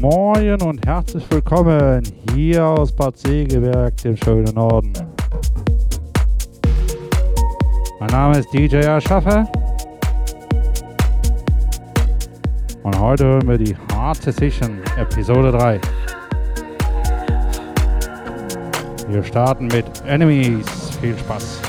Moin und herzlich willkommen hier aus Bad Segeberg, dem schönen Norden. Mein Name ist DJ Erschaffer und heute hören wir die Hard Decision Episode 3. Wir starten mit Enemies. Viel Spaß.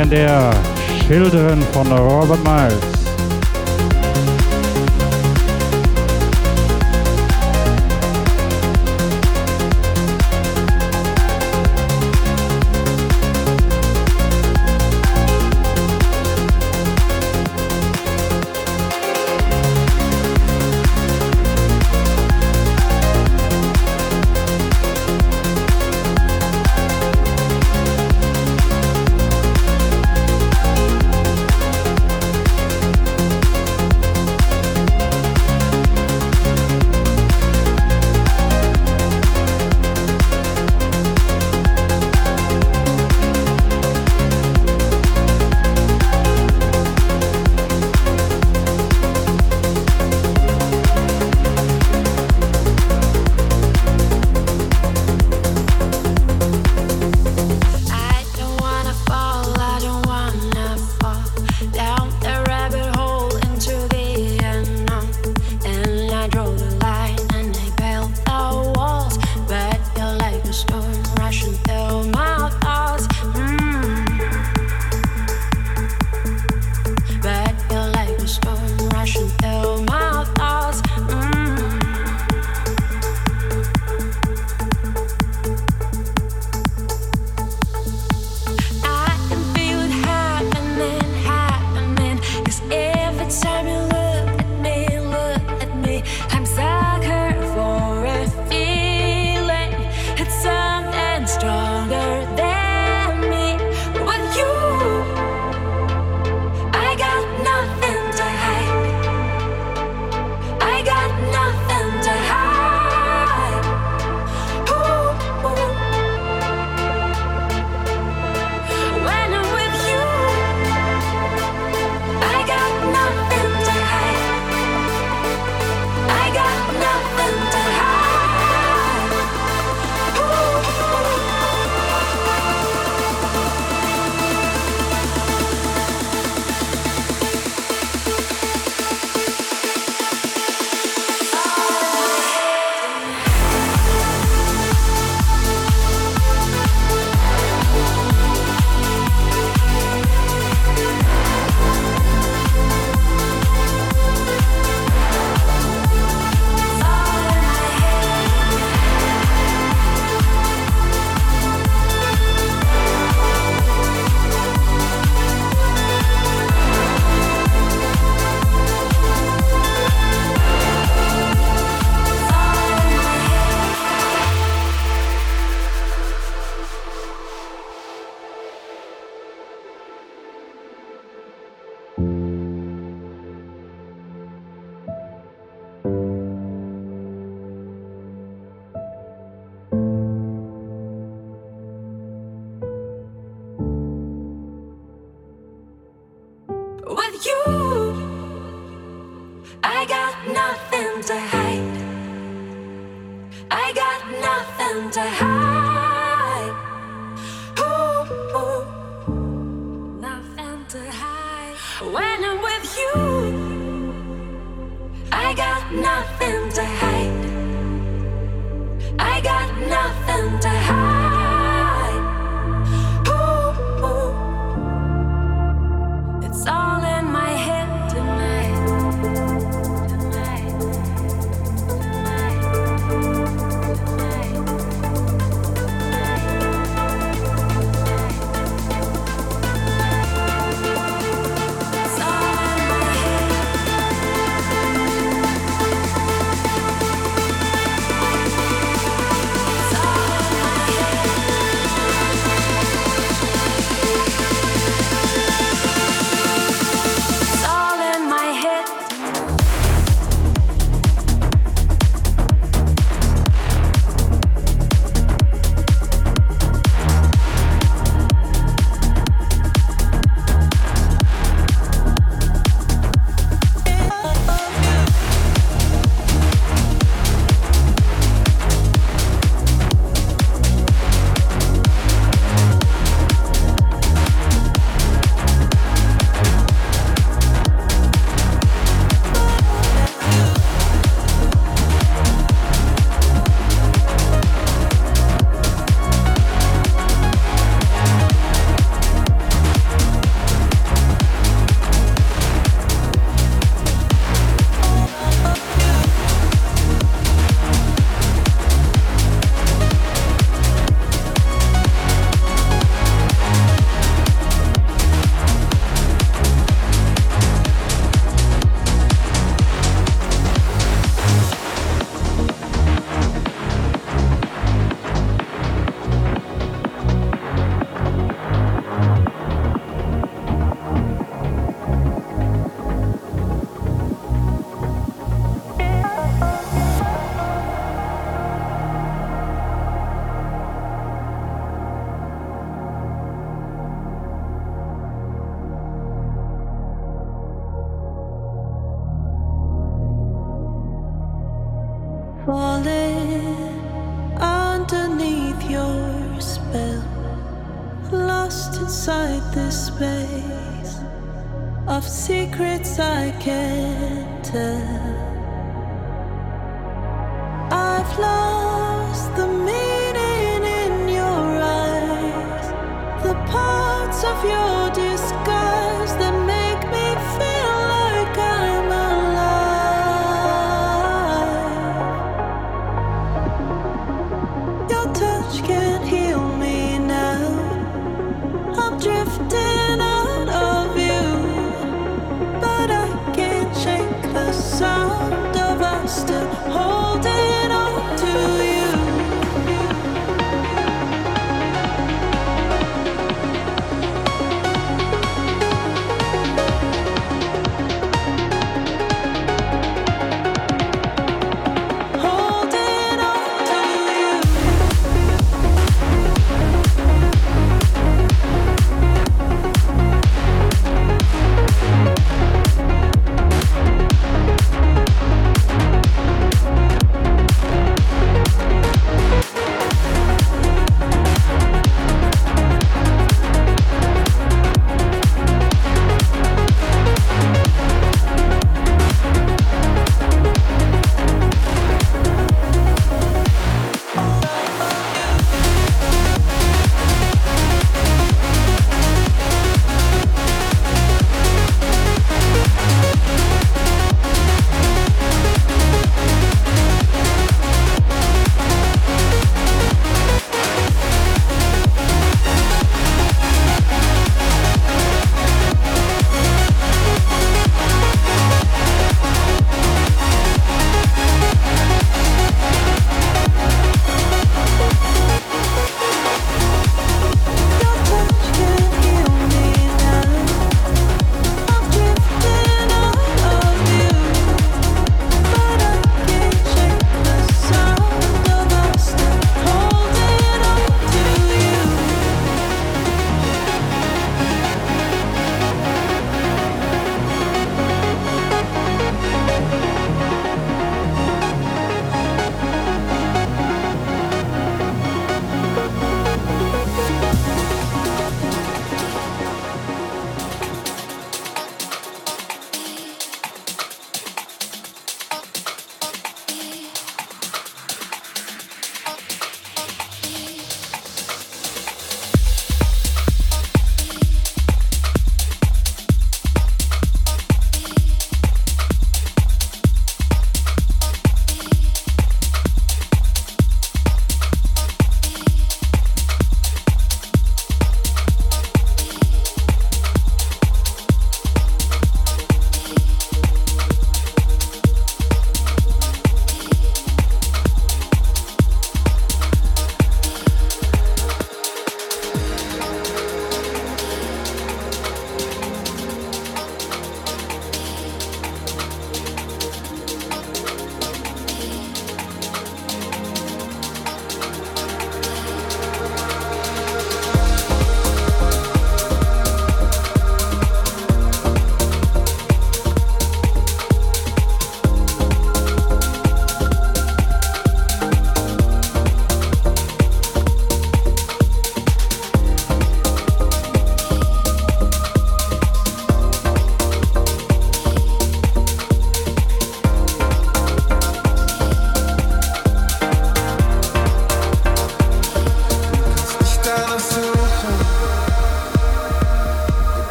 Legendär. Children von Robert Miles.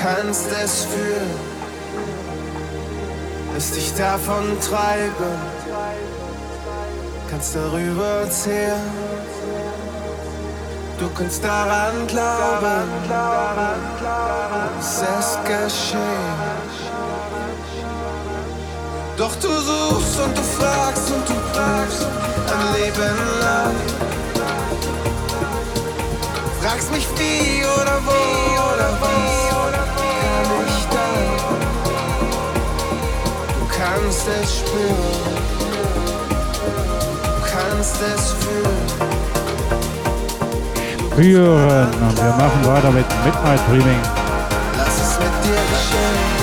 Kannst es fühlen. Es dich davon treiben. Kannst darüber erzählen. Du kannst daran glauben. Es ist geschehen. Doch du suchst und du fragst und du fragst ein Leben lang. Fragst mich wie oder wo oder was kannst es spüren, du kannst es fühlen. Spüren und wir machen weiter mit Midnight Dreaming. Lass es mit dir geschehen.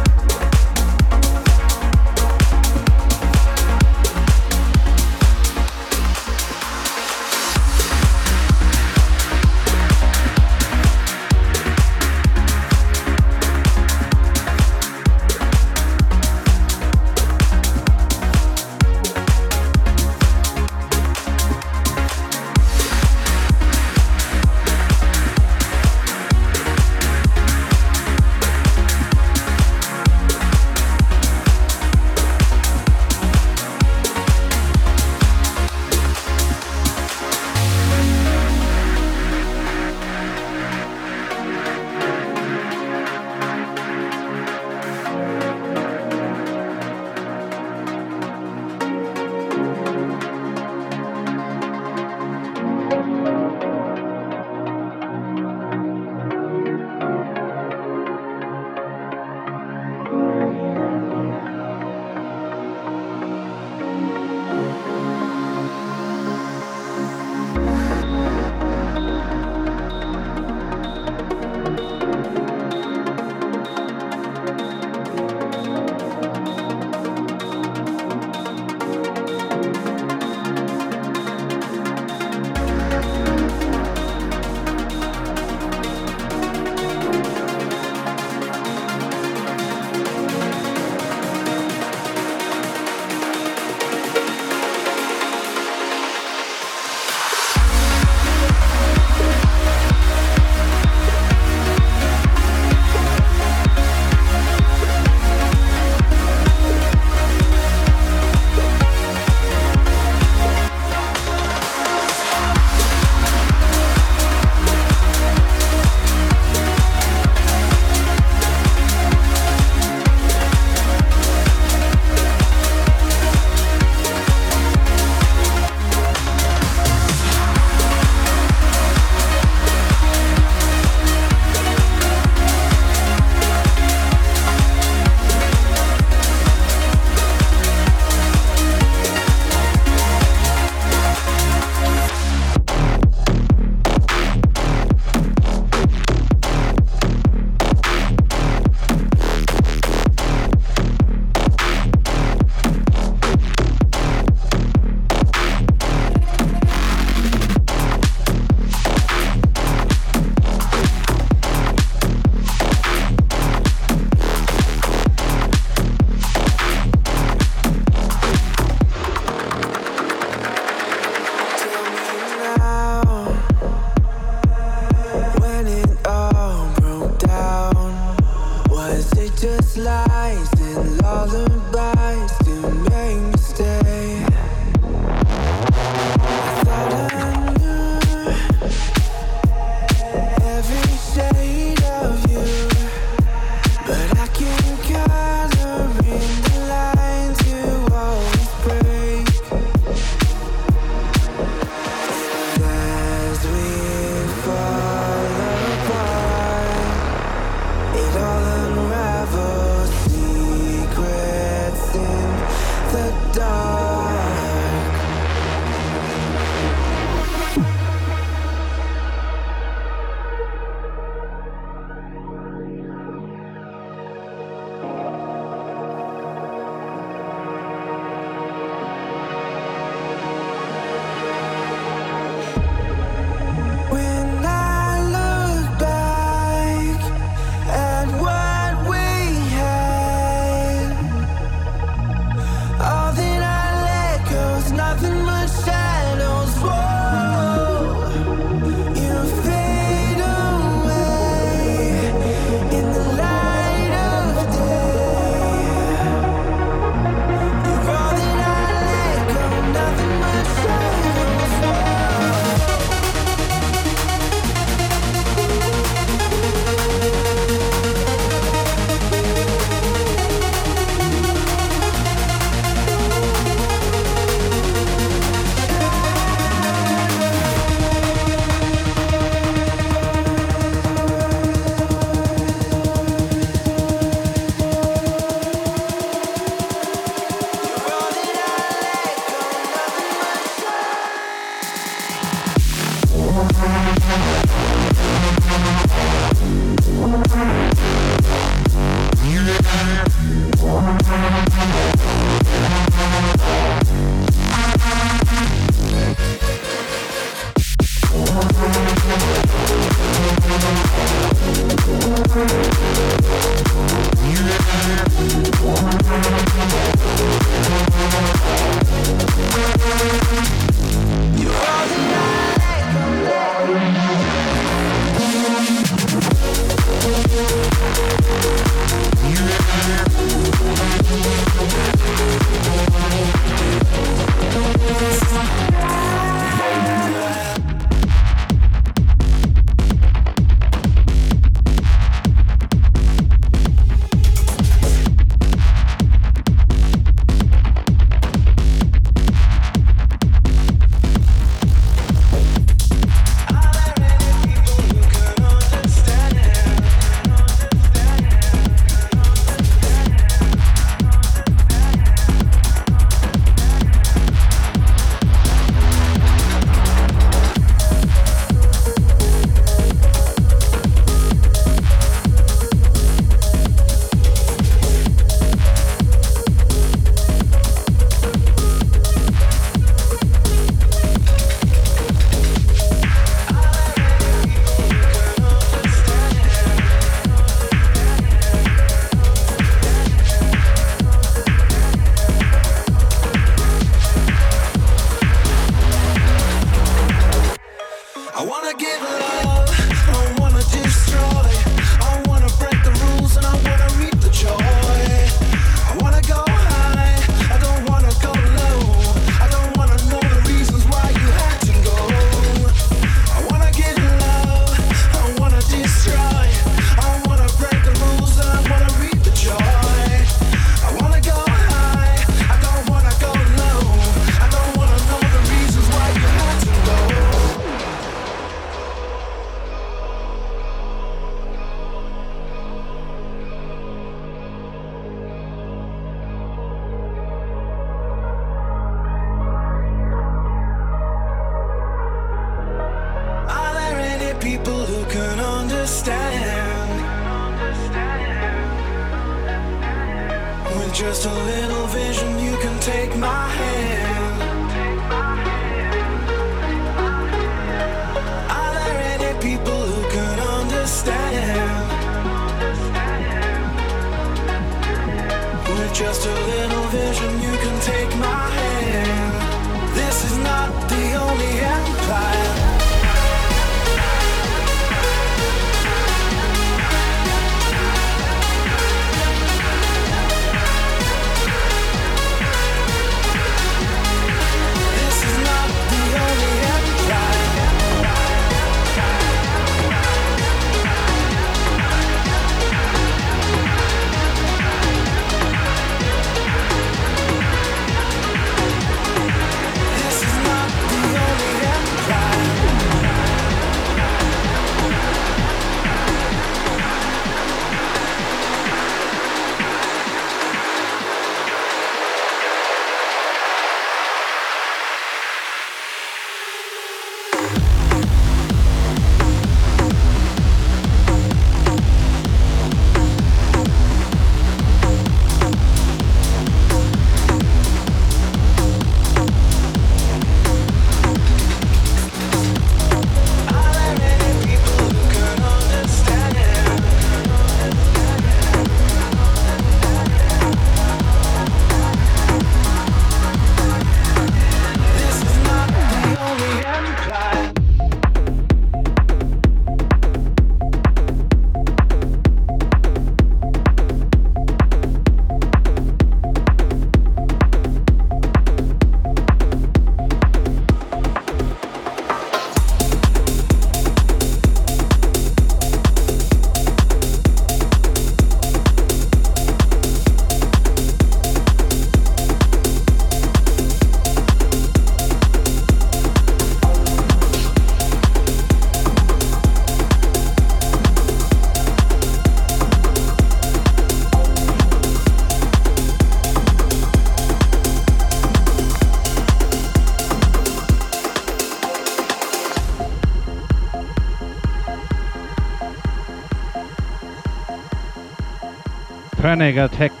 Panic Attack.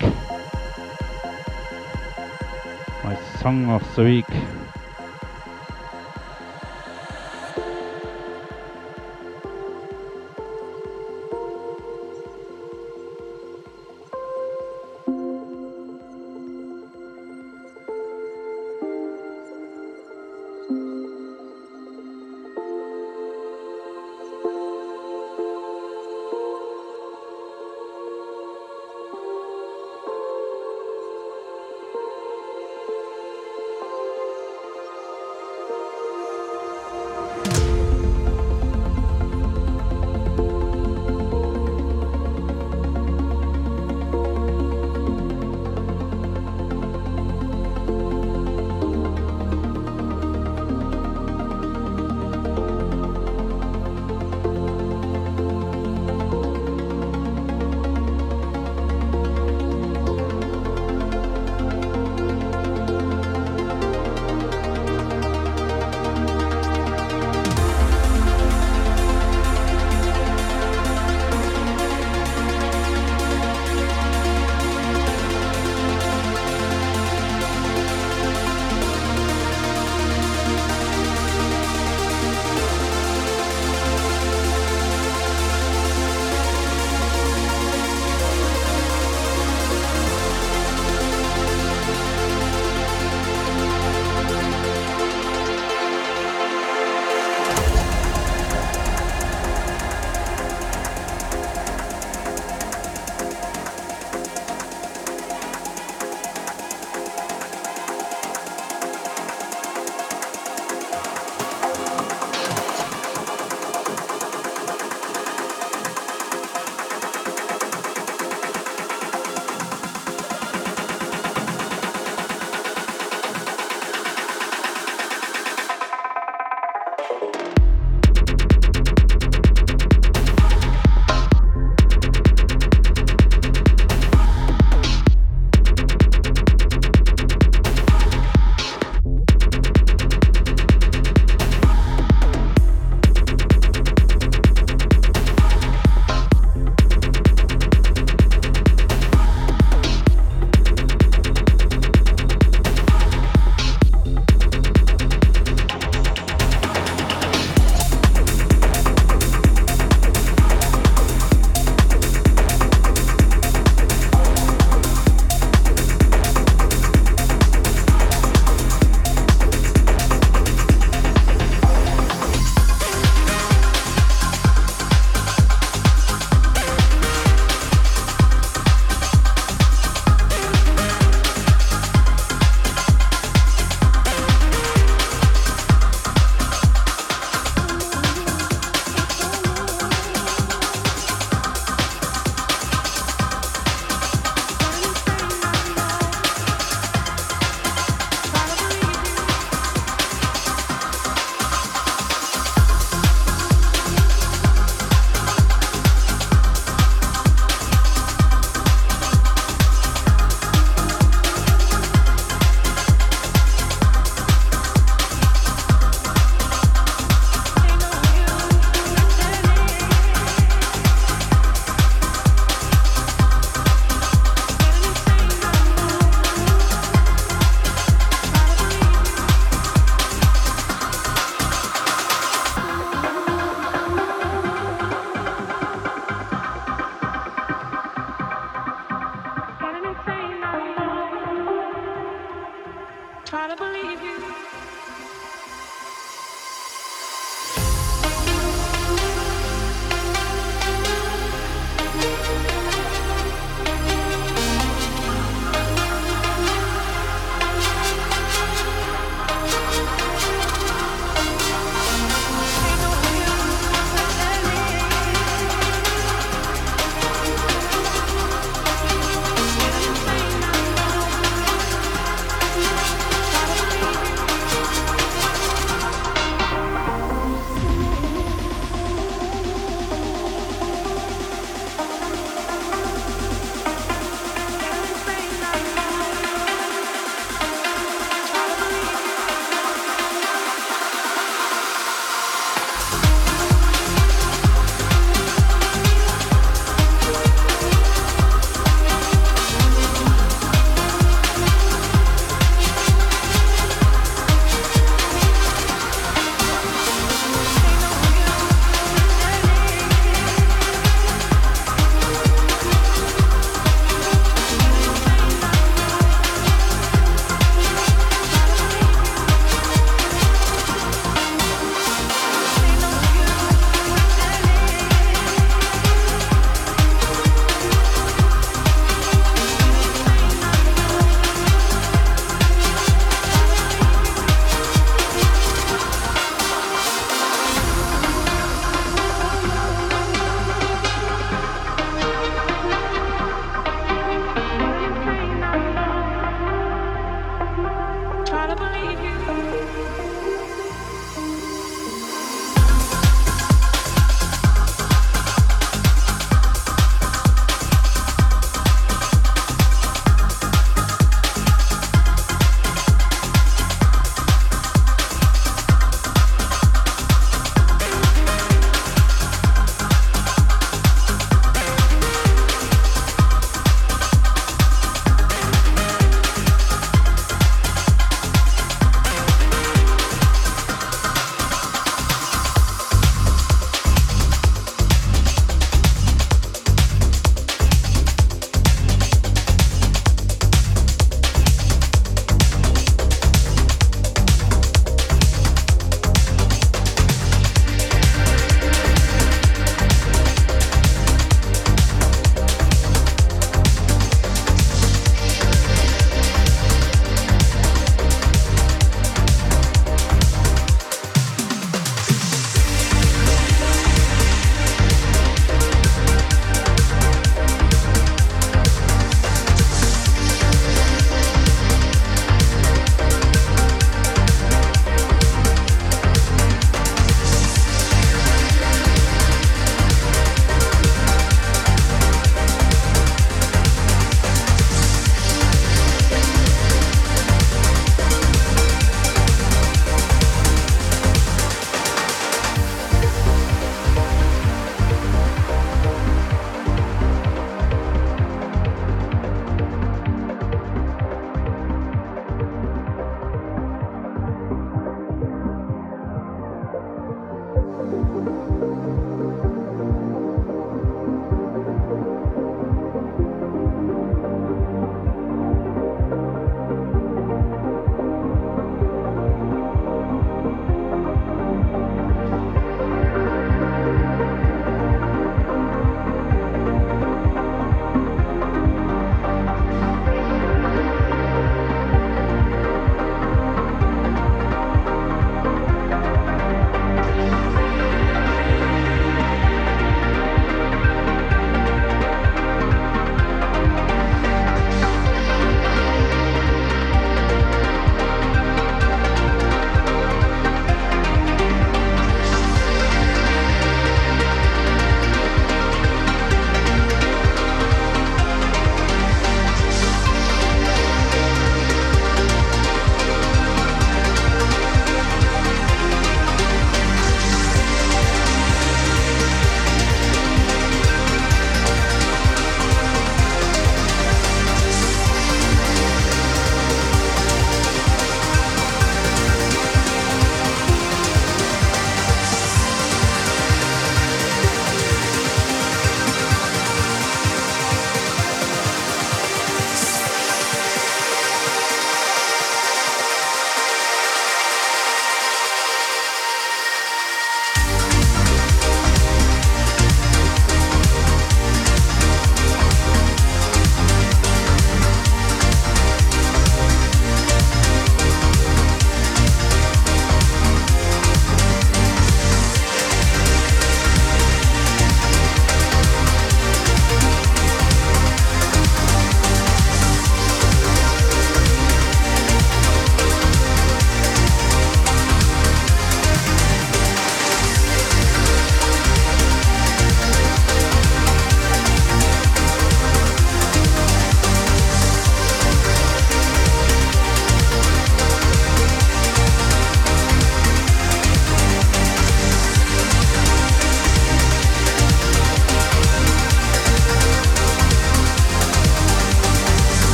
My song of the week.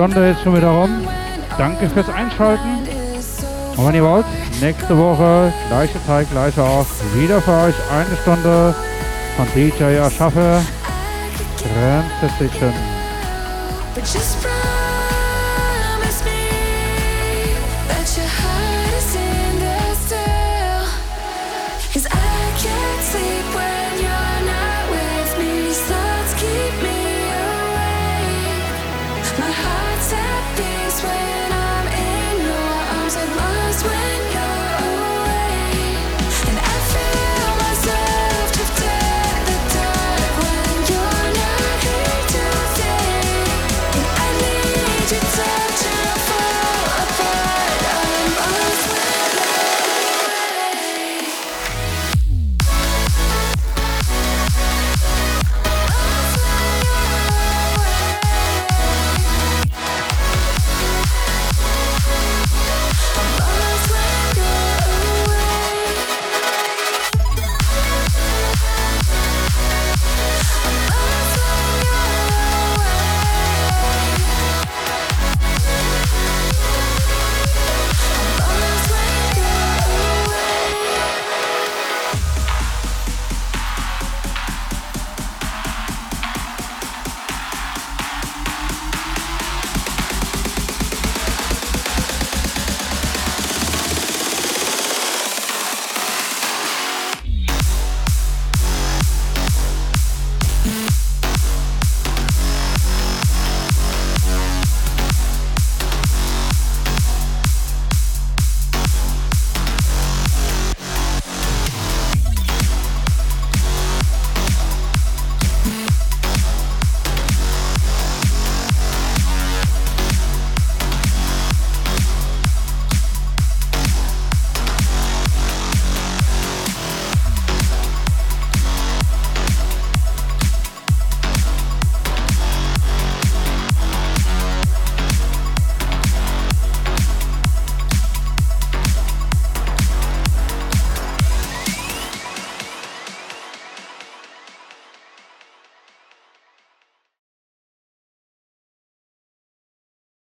Stunde ist schon wieder rum. Danke fürs Einschalten. Und wenn ihr wollt, nächste Woche, gleiche Zeit, gleicher Ort, wieder für euch eine Stunde von DJ Erschaffe. Transition. My